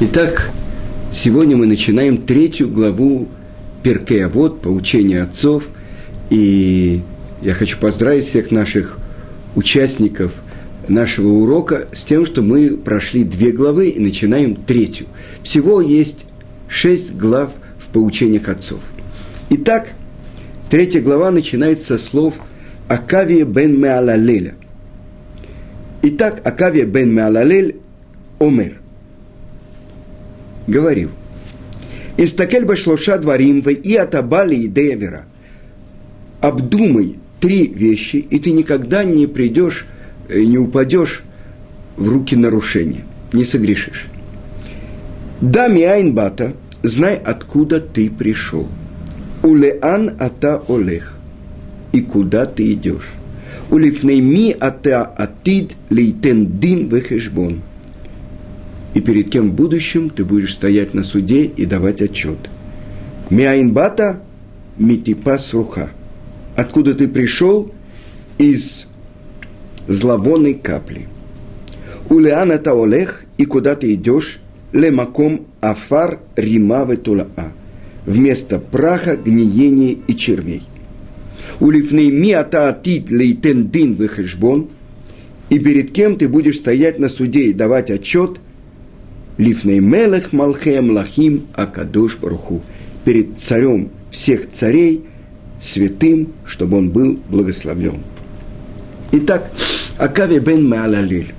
Итак, сегодня мы начинаем третью главу Перкея Вот, поучения отцов. И я хочу поздравить всех наших участников нашего урока с тем, что мы прошли две главы и начинаем третью. Всего есть шесть глав в поучениях отцов. Итак, третья глава начинается со слов Акавия бен Меалалеля. Итак, Акавия бен Меалалель Омер говорил, «Истакель башлоша дворим в и атабали идея вера». Обдумай три вещи, и ты никогда не придешь, э, не упадешь в руки нарушения, не согрешишь. Да, миайн знай, откуда ты пришел. Улеан ата олех. И куда ты идешь. Улифней ми ата атид лейтен дин вехешбон – и перед кем будущем ты будешь стоять на суде и давать отчет. Миаинбата митипас руха. Откуда ты пришел? Из зловонной капли. Улеана таолех, и куда ты идешь? Лемаком афар римавы тулаа. Вместо праха, гниения и червей. Улифней миата атит лейтен дин выхэшбон. И перед кем ты будешь стоять на суде и давать отчет – Лифней Мелех Малхем Лахим Акадуш Баруху. Перед царем всех царей, святым, чтобы он был благословлен. Итак, Акави бен Маалалиль.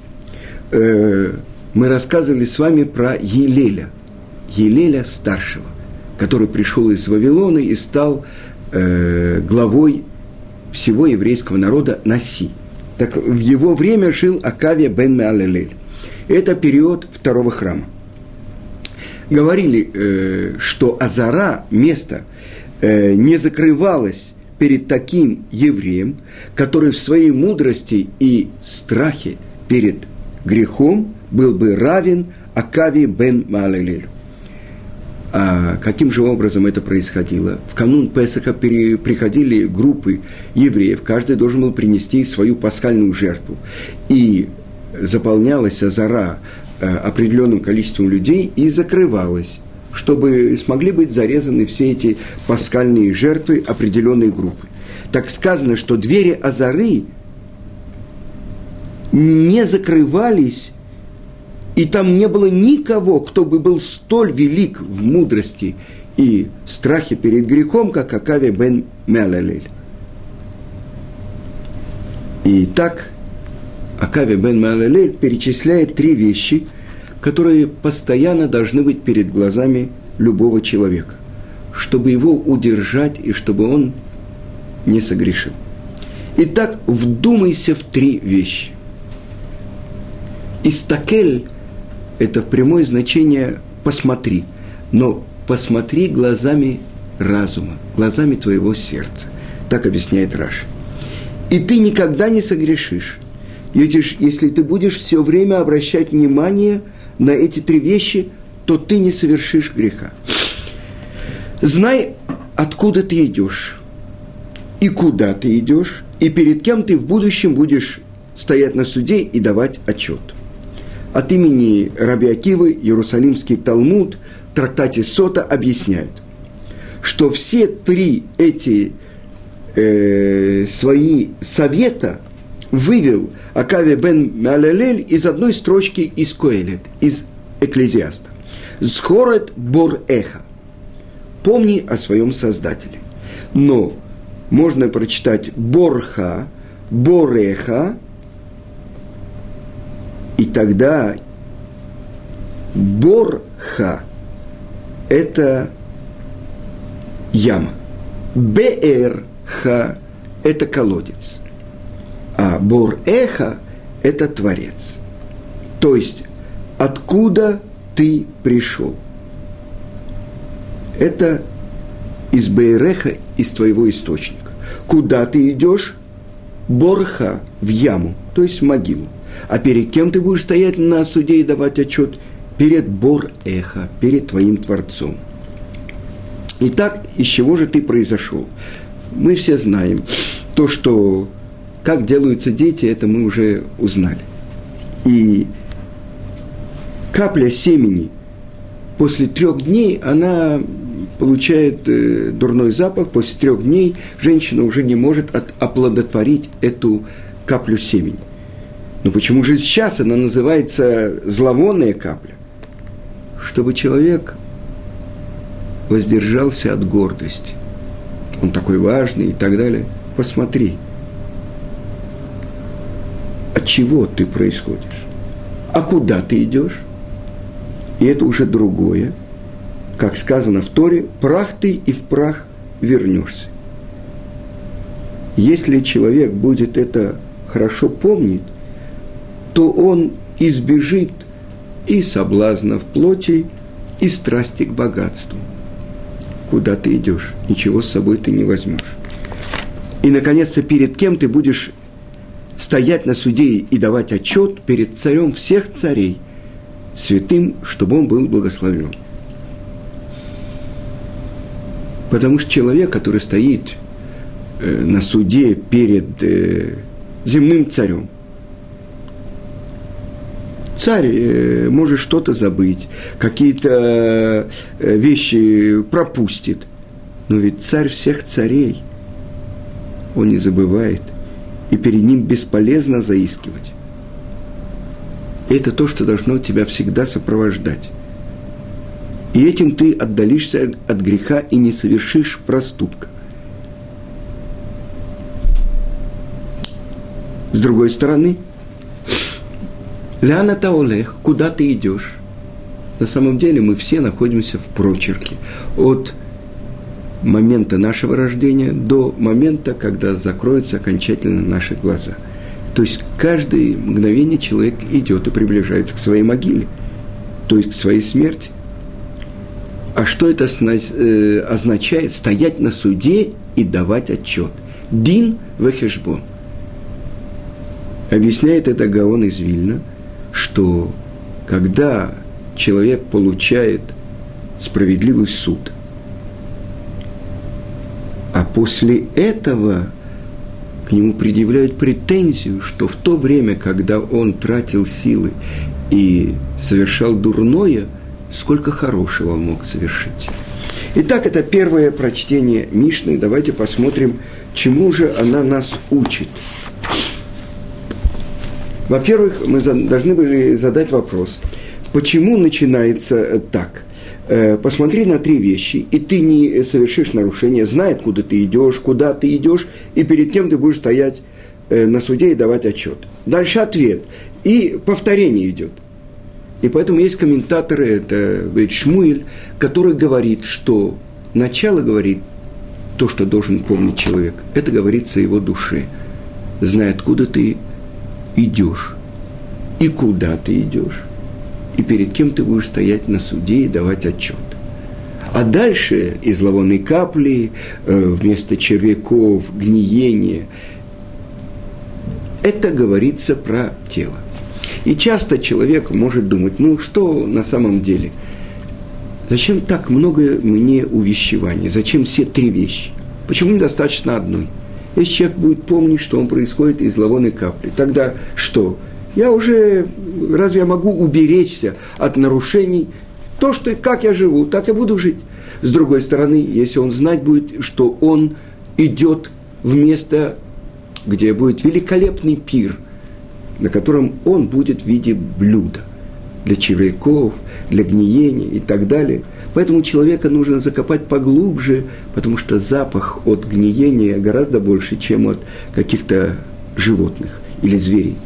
Э, мы рассказывали с вами про Елеля, Елеля старшего, который пришел из Вавилона и стал э, главой всего еврейского народа Наси. Так в его время жил Акавия бен Маалалиль. Это период второго храма. Говорили, э, что Азара, место, э, не закрывалось перед таким евреем, который в своей мудрости и страхе перед грехом был бы равен Акави бен Маалелелю. А каким же образом это происходило? В канун Песаха приходили группы евреев, каждый должен был принести свою пасхальную жертву. И заполнялась Азара э, определенным количеством людей и закрывалась, чтобы смогли быть зарезаны все эти паскальные жертвы определенной группы. Так сказано, что двери Азары не закрывались, и там не было никого, кто бы был столь велик в мудрости и страхе перед грехом, как Акавия бен Мелалель. И так Акави бен Малалель перечисляет три вещи, которые постоянно должны быть перед глазами любого человека, чтобы его удержать и чтобы он не согрешил. Итак, вдумайся в три вещи. Истакель – это прямое значение «посмотри», но посмотри глазами разума, глазами твоего сердца. Так объясняет Раш. И ты никогда не согрешишь, если ты будешь все время обращать внимание на эти три вещи, то ты не совершишь греха. Знай, откуда ты идешь, и куда ты идешь, и перед кем ты в будущем будешь стоять на суде и давать отчет. От имени Раби Акивы Иерусалимский Талмуд трактате Сота объясняет, что все три эти э, свои совета вывел – Акави бен Малелель из одной строчки из Коэлет, из Экклезиаста. Схорет бор эха. Помни о своем Создателе. Но можно прочитать борха, бореха, и тогда борха – это яма. Беэрха – это колодец а Бор-Эха – это Творец. То есть, откуда ты пришел? Это из Бейреха, из твоего источника. Куда ты идешь? Борха в яму, то есть в могилу. А перед кем ты будешь стоять на суде и давать отчет? Перед Бор-Эха, перед твоим Творцом. Итак, из чего же ты произошел? Мы все знаем то, что как делаются дети, это мы уже узнали. И капля семени после трех дней она получает э, дурной запах, после трех дней женщина уже не может от, оплодотворить эту каплю семени. Но почему же сейчас она называется зловонная капля? Чтобы человек воздержался от гордости. Он такой важный и так далее. Посмотри, от чего ты происходишь, а куда ты идешь. И это уже другое. Как сказано в Торе, прах ты и в прах вернешься. Если человек будет это хорошо помнить, то он избежит и соблазна в плоти, и страсти к богатству. Куда ты идешь? Ничего с собой ты не возьмешь. И, наконец-то, перед кем ты будешь стоять на суде и давать отчет перед царем всех царей, святым, чтобы он был благословлен. Потому что человек, который стоит э, на суде перед э, земным царем, царь э, может что-то забыть, какие-то э, вещи пропустит. Но ведь царь всех царей, он не забывает, и перед ним бесполезно заискивать. И это то, что должно тебя всегда сопровождать. И этим ты отдалишься от греха и не совершишь проступка. С другой стороны, Ляна Таолех, куда ты идешь? На самом деле мы все находимся в прочерке. От момента нашего рождения до момента, когда закроются окончательно наши глаза. То есть каждое мгновение человек идет и приближается к своей могиле, то есть к своей смерти. А что это э, означает? Стоять на суде и давать отчет. Дин вехешбон. Объясняет это Гаон из Вильна, что когда человек получает справедливый суд, после этого к нему предъявляют претензию, что в то время, когда он тратил силы и совершал дурное, сколько хорошего мог совершить. Итак, это первое прочтение Мишны. Давайте посмотрим, чему же она нас учит. Во-первых, мы должны были задать вопрос, почему начинается так? Э, посмотри на три вещи, и ты не совершишь нарушение, знай, откуда ты идешь, куда ты идешь, и перед кем ты будешь стоять э, на суде и давать отчет. Дальше ответ. И повторение идет. И поэтому есть комментаторы, это Шмуэль, который говорит, что начало говорит то, что должен помнить человек. Это говорится его душе. Знай, откуда ты идешь и куда ты идешь и перед кем ты будешь стоять на суде и давать отчет. А дальше из лавонной капли, э, вместо червяков, гниение, это говорится про тело. И часто человек может думать, ну что на самом деле? Зачем так много мне увещеваний? Зачем все три вещи? Почему недостаточно одной? Если человек будет помнить, что он происходит из лавонной капли, тогда что? Я уже, разве я могу уберечься от нарушений? То, что как я живу, так я буду жить. С другой стороны, если он знать будет, что он идет в место, где будет великолепный пир, на котором он будет в виде блюда для червяков, для гниения и так далее. Поэтому человека нужно закопать поглубже, потому что запах от гниения гораздо больше, чем от каких-то животных или зверей.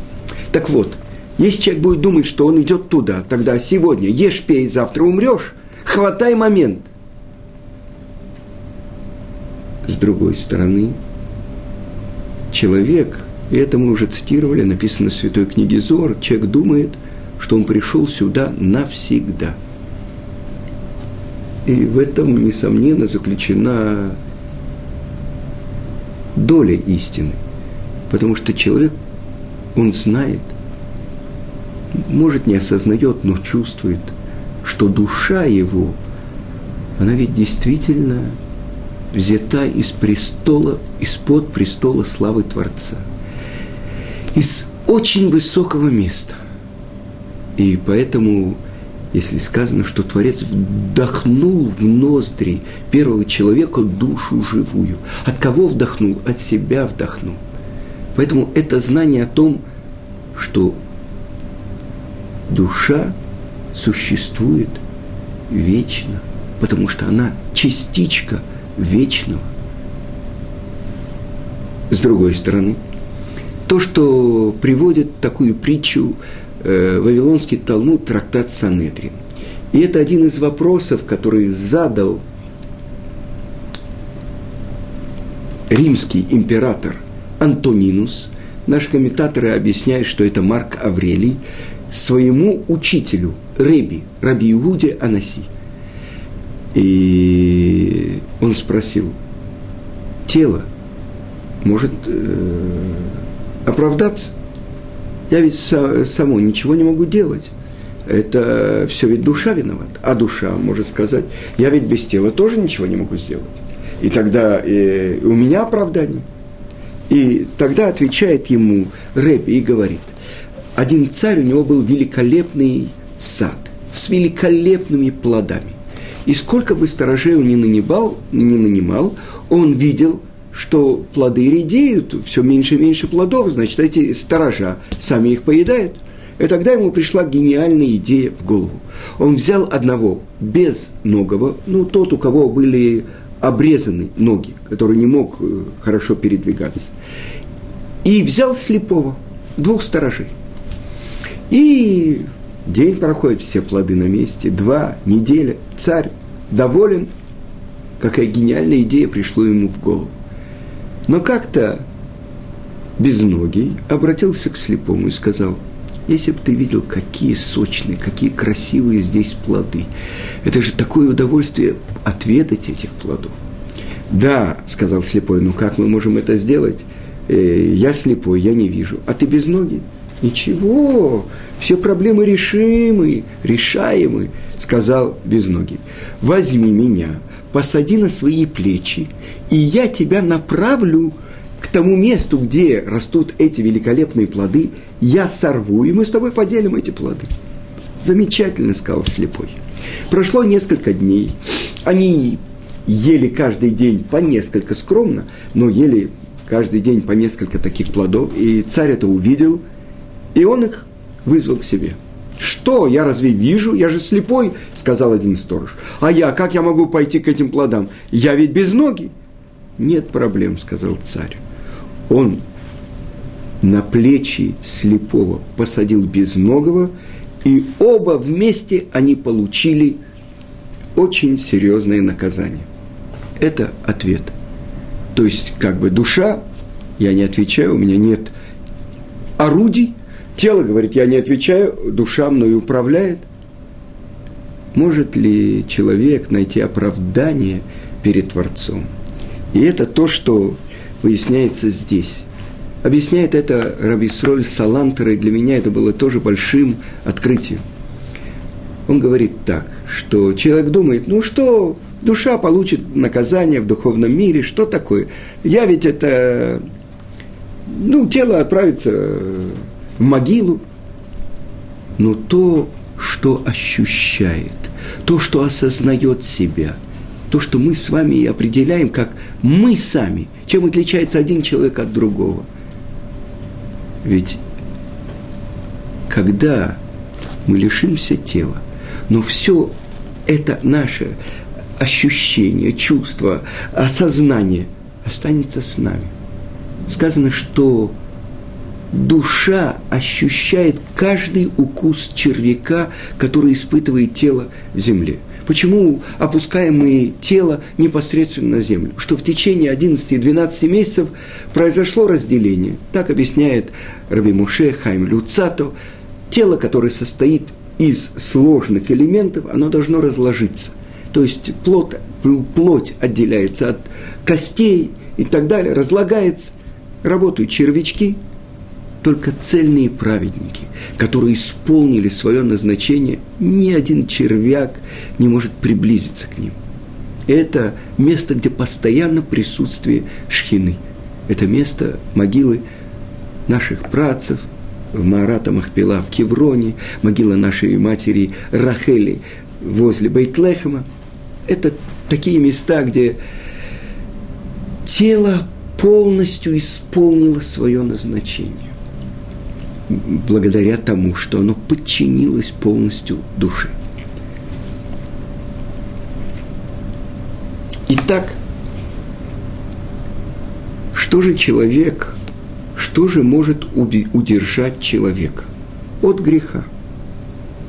Так вот, если человек будет думать, что он идет туда, тогда сегодня ешь, пей, завтра умрешь, хватай момент. С другой стороны, человек, и это мы уже цитировали, написано в Святой книге Зор, человек думает, что он пришел сюда навсегда. И в этом, несомненно, заключена доля истины. Потому что человек он знает, может, не осознает, но чувствует, что душа его, она ведь действительно взята из престола, из-под престола славы Творца, из очень высокого места. И поэтому если сказано, что Творец вдохнул в ноздри первого человека душу живую. От кого вдохнул? От себя вдохнул. Поэтому это знание о том, что душа существует вечно, потому что она частичка вечного. С другой стороны, то, что приводит такую притчу э, Вавилонский Талмуд, трактат Санедрин. И это один из вопросов, который задал римский император Антонинус. Наши комментаторы объясняют, что это Марк Аврелий своему учителю, Реби, Раби Иуде Анаси. И он спросил, тело может э, оправдаться? Я ведь само ничего не могу делать. Это все ведь душа виновата. А душа может сказать, я ведь без тела тоже ничего не могу сделать. И тогда э, у меня оправдание. И тогда отвечает ему Рэби и говорит, один царь, у него был великолепный сад с великолепными плодами. И сколько бы сторожей он ни нанимал, не нанимал, он видел что плоды редеют, все меньше и меньше плодов, значит, эти сторожа сами их поедают. И тогда ему пришла гениальная идея в голову. Он взял одного безногого, ну, тот, у кого были обрезаны ноги, который не мог э, хорошо передвигаться, и взял слепого, двух сторожей. И день проходит, все плоды на месте, два, неделя, царь доволен, какая гениальная идея пришла ему в голову. Но как-то безногий обратился к слепому и сказал, если бы ты видел, какие сочные, какие красивые здесь плоды. Это же такое удовольствие отведать этих плодов. Да, сказал слепой, ну как мы можем это сделать? Э, я слепой, я не вижу. А ты без ноги? Ничего, все проблемы решимы, решаемы, сказал безногий. Возьми меня, посади на свои плечи, и я тебя направлю к тому месту, где растут эти великолепные плоды, я сорву, и мы с тобой поделим эти плоды. Замечательно, сказал слепой. Прошло несколько дней. Они ели каждый день по несколько скромно, но ели каждый день по несколько таких плодов. И царь это увидел, и он их вызвал к себе – что, я разве вижу? Я же слепой, сказал один сторож. А я, как я могу пойти к этим плодам? Я ведь без ноги. Нет проблем, сказал царь. Он на плечи слепого посадил безногого, и оба вместе они получили очень серьезное наказание. Это ответ. То есть, как бы душа, я не отвечаю, у меня нет орудий, Тело говорит, я не отвечаю, душа мною управляет. Может ли человек найти оправдание перед Творцом? И это то, что выясняется здесь. Объясняет это Рабисроль Салантер, и для меня это было тоже большим открытием. Он говорит так, что человек думает, ну что, душа получит наказание в духовном мире, что такое? Я ведь это, ну, тело отправится в могилу. Но то, что ощущает, то, что осознает себя, то, что мы с вами определяем, как мы сами, чем отличается один человек от другого. Ведь когда мы лишимся тела, но все это наше ощущение, чувство, осознание останется с нами. Сказано, что душа ощущает каждый укус червяка, который испытывает тело в земле. Почему опускаем мы тело непосредственно на землю? Что в течение 11 и 12 месяцев произошло разделение. Так объясняет Раби Муше Хайм Люцато. Тело, которое состоит из сложных элементов, оно должно разложиться. То есть плоть, плоть отделяется от костей и так далее, разлагается. Работают червячки – только цельные праведники, которые исполнили свое назначение, ни один червяк не может приблизиться к ним. Это место, где постоянно присутствие шхины. Это место могилы наших працев, в Маарата Махпила, в Кевроне, могила нашей матери Рахели возле Бейтлехема. Это такие места, где тело полностью исполнило свое назначение. Благодаря тому, что оно подчинилось полностью душе. Итак, что же человек, что же может удержать человека от греха?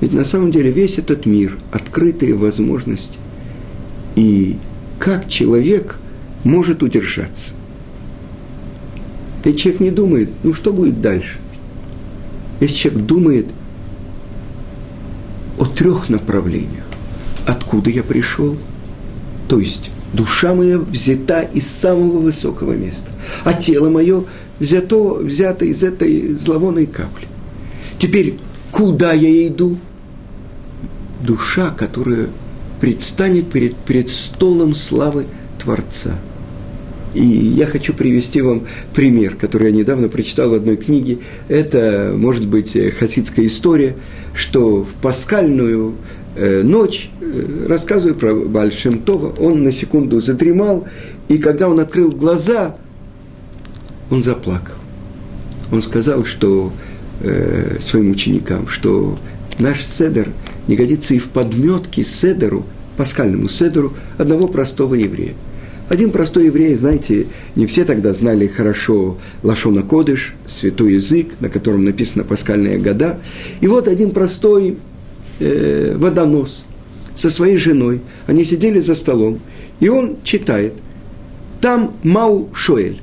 Ведь на самом деле весь этот мир, открытые возможности. И как человек может удержаться? Ведь человек не думает, ну что будет дальше? Если человек думает о трех направлениях. Откуда я пришел? То есть Душа моя взята из самого высокого места, а тело мое взято, взято из этой зловонной капли. Теперь, куда я иду? Душа, которая предстанет перед, перед столом славы Творца. И я хочу привести вам пример, который я недавно прочитал в одной книге. Это, может быть, хасидская история, что в паскальную Э, ночь, э, рассказываю про Большим Това, он на секунду задремал, и когда он открыл глаза, он заплакал. Он сказал, что э, своим ученикам, что наш седер не годится и в подметке седеру, пасхальному седеру одного простого еврея. Один простой еврей, знаете, не все тогда знали хорошо Лашона Кодыш, святой язык, на котором написано пасхальные года. И вот один простой э, водонос со своей женой. Они сидели за столом, и он читает. Там Мау Шоэль.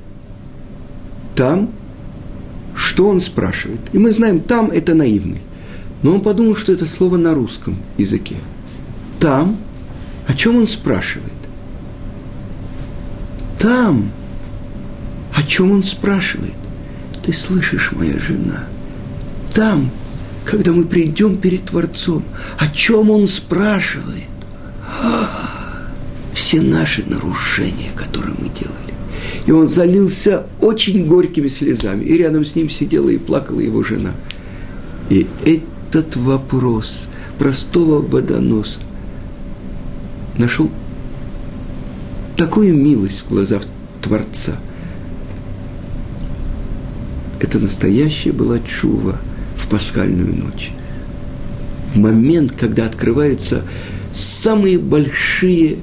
Там, что он спрашивает. И мы знаем, там это наивный. Но он подумал, что это слово на русском языке. Там, о чем он спрашивает? Там, о чем он спрашивает? Ты слышишь, моя жена? Там, когда мы придем перед Творцом, о чем Он спрашивает? все наши нарушения, которые мы делали. И он залился очень горькими слезами. И рядом с ним сидела и плакала его жена. И этот вопрос простого водоноса нашел такую милость в глазах Творца. Это настоящая была чува – пасхальную ночь. В момент, когда открываются самые большие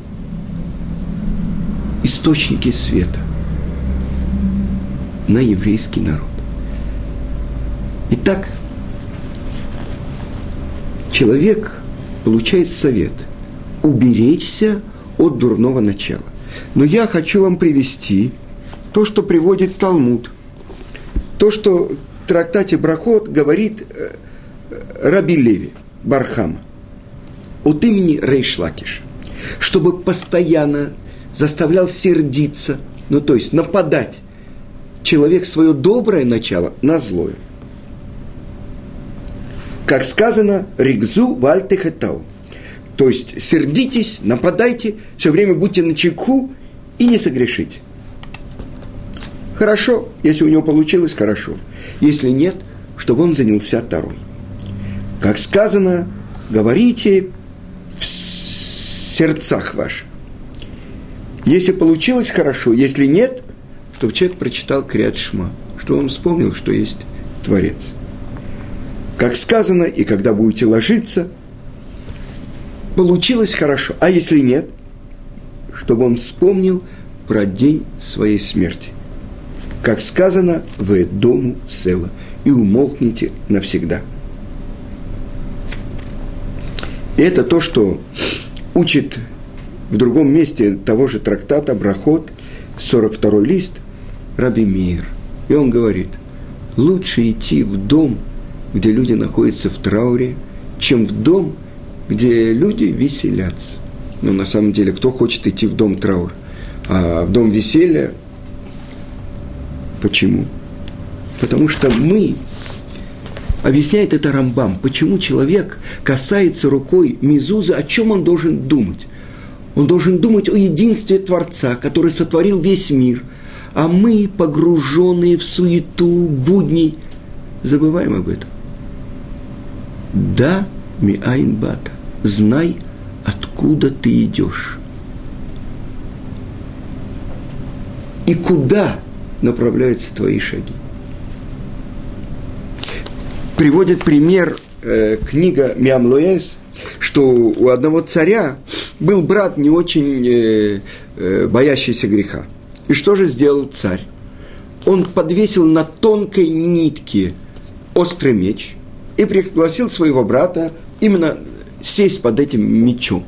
источники света на еврейский народ. Итак, человек получает совет уберечься от дурного начала. Но я хочу вам привести то, что приводит Талмуд, то, что трактате Брахот говорит э, Раби Леви Бархама от имени Рейшлакиш, чтобы постоянно заставлял сердиться, ну то есть нападать человек свое доброе начало на злое. Как сказано, ригзу вальтехетау. То есть сердитесь, нападайте, все время будьте на чеку и не согрешите. Хорошо, если у него получилось, хорошо. Если нет, чтобы он занялся Тарой. Как сказано, говорите в сердцах ваших. Если получилось хорошо, если нет, чтобы человек прочитал Криат Шма, что он вспомнил, что есть Творец. Как сказано, и когда будете ложиться, получилось хорошо. А если нет, чтобы он вспомнил про день своей смерти как сказано, вы дому села, и умолкните навсегда. И это то, что учит в другом месте того же трактата Брахот, 42 лист, Раби Мир. И он говорит, лучше идти в дом, где люди находятся в трауре, чем в дом, где люди веселятся. Но на самом деле, кто хочет идти в дом траура? А в дом веселья Почему? Потому что мы, объясняет это Рамбам, почему человек касается рукой Мизуза, о чем он должен думать. Он должен думать о единстве Творца, который сотворил весь мир, а мы, погруженные в суету будней, забываем об этом. Да, миайн бата, знай, откуда ты идешь. И куда направляются твои шаги. Приводит пример э, книга Миамлуэс, что у одного царя был брат не очень э, э, боящийся греха. И что же сделал царь? Он подвесил на тонкой нитке острый меч и пригласил своего брата именно сесть под этим мечом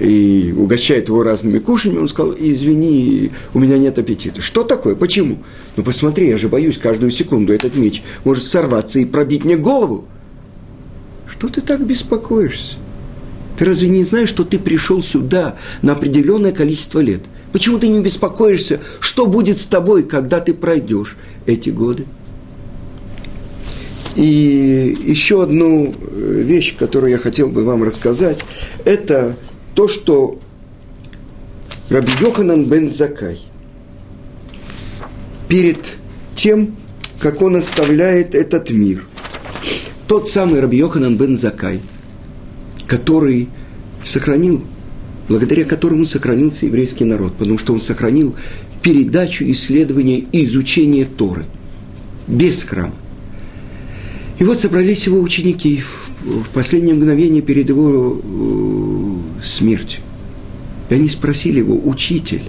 и угощает его разными кушаньями, он сказал, извини, у меня нет аппетита. Что такое? Почему? Ну, посмотри, я же боюсь каждую секунду, этот меч может сорваться и пробить мне голову. Что ты так беспокоишься? Ты разве не знаешь, что ты пришел сюда на определенное количество лет? Почему ты не беспокоишься, что будет с тобой, когда ты пройдешь эти годы? И еще одну э, вещь, которую я хотел бы вам рассказать, это то, что Раби Йоханан бен Закай перед тем, как он оставляет этот мир, тот самый Раби Йоханан бен Закай, который сохранил, благодаря которому сохранился еврейский народ, потому что он сохранил передачу, исследования и изучение Торы без храма. И вот собрались его ученики в последнее мгновение перед его э, смертью. И они спросили его, учитель,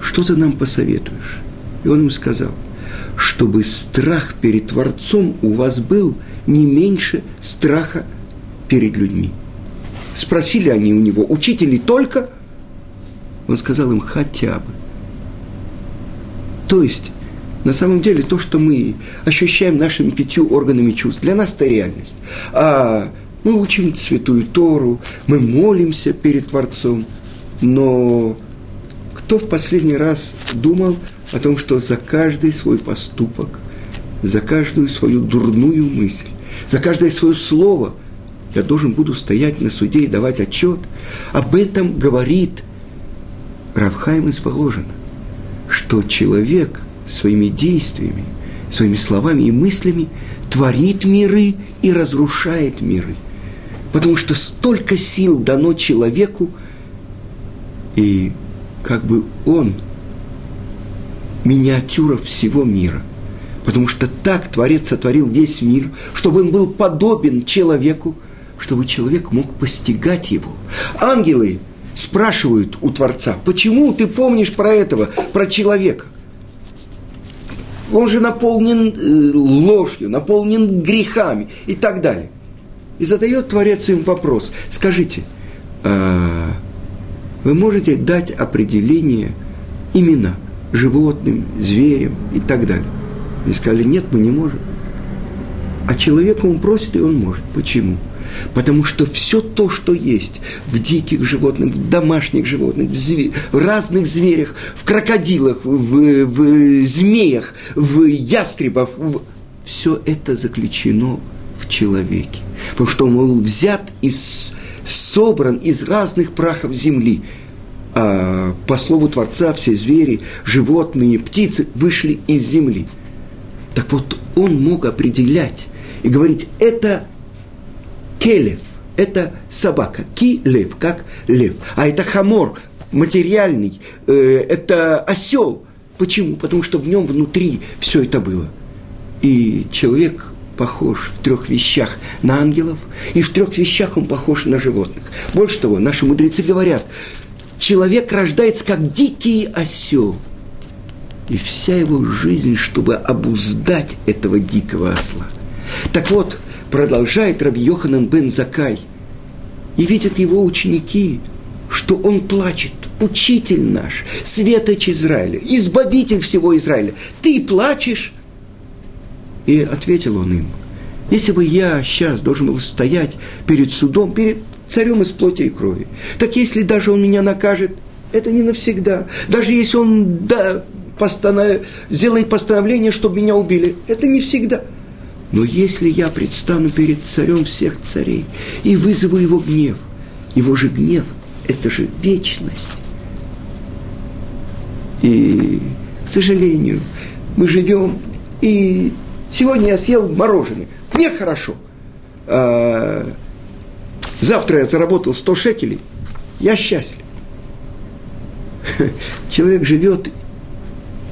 что ты нам посоветуешь? И он им сказал, чтобы страх перед Творцом у вас был не меньше страха перед людьми. Спросили они у него, учитель, только? Он сказал им, хотя бы. То есть, на самом деле, то, что мы ощущаем нашими пятью органами чувств, для нас это реальность. А мы учим Святую Тору, мы молимся перед Творцом, но кто в последний раз думал о том, что за каждый свой поступок, за каждую свою дурную мысль, за каждое свое слово я должен буду стоять на суде и давать отчет. Об этом говорит Равхайм из Воложина, что человек своими действиями, своими словами и мыслями творит миры и разрушает миры. Потому что столько сил дано человеку, и как бы он миниатюра всего мира. Потому что так Творец сотворил весь мир, чтобы он был подобен человеку, чтобы человек мог постигать его. Ангелы спрашивают у Творца, почему ты помнишь про этого, про человека? Он же наполнен э, ложью, наполнен грехами и так далее. И задает Творец им вопрос. Скажите, а вы можете дать определение имена животным, зверям и так далее? И сказали, нет, мы не можем. А человека он просит, и он может. Почему? Потому что все то, что есть в диких животных, в домашних животных, в, зве- в разных зверях, в крокодилах, в, в змеях, в ястребах, в... все это заключено человеке. Потому что он был взят из, собран из разных прахов земли. А по слову Творца все звери, животные, птицы вышли из земли. Так вот, он мог определять и говорить, это келев – это собака, ки-лев, как лев. А это хамор, материальный, э, это осел. Почему? Потому что в нем внутри все это было. И человек похож в трех вещах на ангелов, и в трех вещах он похож на животных. Больше того, наши мудрецы говорят, человек рождается как дикий осел. И вся его жизнь, чтобы обуздать этого дикого осла. Так вот, продолжает Раби Йоханан бен Закай, и видят его ученики, что он плачет. Учитель наш, светоч Израиля, избавитель всего Израиля, ты плачешь? И ответил он им, если бы я сейчас должен был стоять перед судом, перед царем из плоти и крови, так если даже он меня накажет, это не навсегда. Даже если он да, постанов... сделает постановление, чтобы меня убили, это не всегда – но если я предстану перед царем всех царей и вызову его гнев, его же гнев – это же вечность. И, к сожалению, мы живем, и Сегодня я съел мороженое. Мне хорошо. А, завтра я заработал 100 шекелей. Я счастлив. Человек живет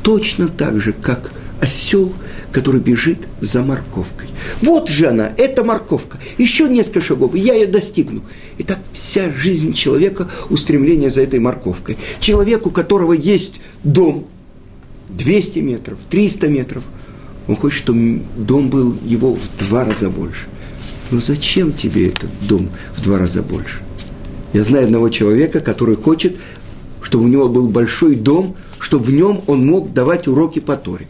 точно так же, как осел, который бежит за морковкой. Вот же она, эта морковка. Еще несколько шагов, и я ее достигну. И так вся жизнь человека – устремление за этой морковкой. Человек, у которого есть дом, 200 метров, 300 метров, он хочет, чтобы дом был его в два раза больше. Но зачем тебе этот дом в два раза больше? Я знаю одного человека, который хочет, чтобы у него был большой дом, чтобы в нем он мог давать уроки по Торе.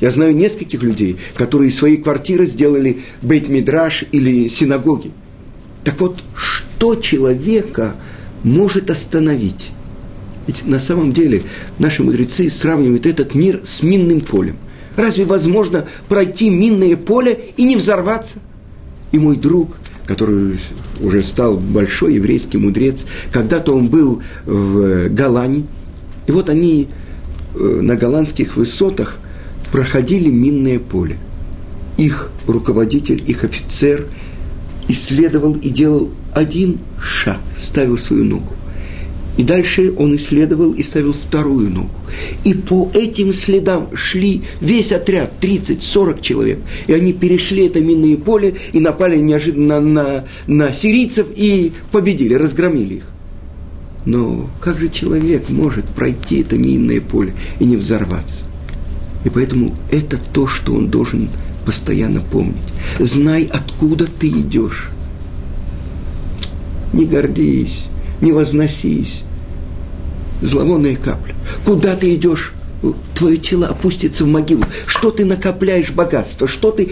Я знаю нескольких людей, которые из своей квартиры сделали бейт-мидраж или синагоги. Так вот, что человека может остановить? Ведь на самом деле наши мудрецы сравнивают этот мир с минным полем. Разве возможно пройти минное поле и не взорваться? И мой друг, который уже стал большой еврейский мудрец, когда-то он был в Голландии, и вот они э, на голландских высотах проходили минное поле. Их руководитель, их офицер исследовал и делал один шаг, ставил свою ногу. И дальше он исследовал и ставил вторую ногу. И по этим следам шли весь отряд, 30-40 человек. И они перешли это минное поле и напали неожиданно на, на сирийцев и победили, разгромили их. Но как же человек может пройти это минное поле и не взорваться? И поэтому это то, что он должен постоянно помнить. Знай, откуда ты идешь. Не гордись, не возносись. Зловонная капля. Куда ты идешь? Твое тело опустится в могилу. Что ты накопляешь богатство? Что ты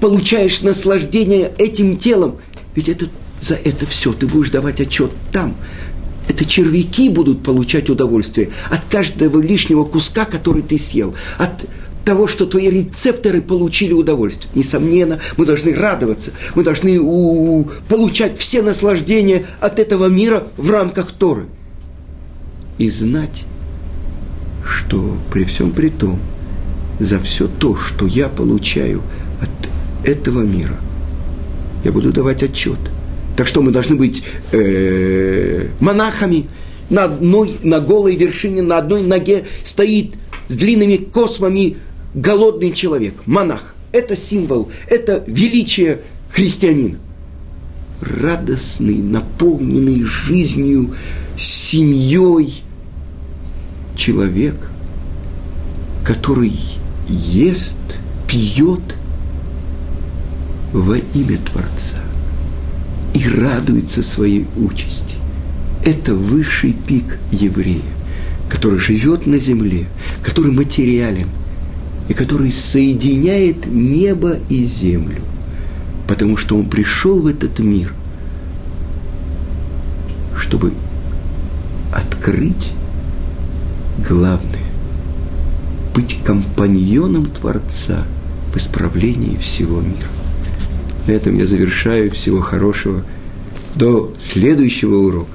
получаешь наслаждение этим телом? Ведь это, за это все ты будешь давать отчет там, это червяки будут получать удовольствие от каждого лишнего куска, который ты съел, от того, что твои рецепторы получили удовольствие. Несомненно, мы должны радоваться, мы должны у, получать все наслаждения от этого мира в рамках Торы. И знать, что при всем при том, за все то, что я получаю от этого мира, я буду давать отчет – так что мы должны быть э, монахами. На одной, на голой вершине, на одной ноге стоит с длинными космами голодный человек, монах. Это символ, это величие христианина. Радостный, наполненный жизнью, семьей человек, который ест, пьет во имя Творца и радуется своей участи. Это высший пик еврея, который живет на земле, который материален и который соединяет небо и землю, потому что он пришел в этот мир, чтобы открыть главное – быть компаньоном Творца в исправлении всего мира. На этом я завершаю. Всего хорошего. До следующего урока.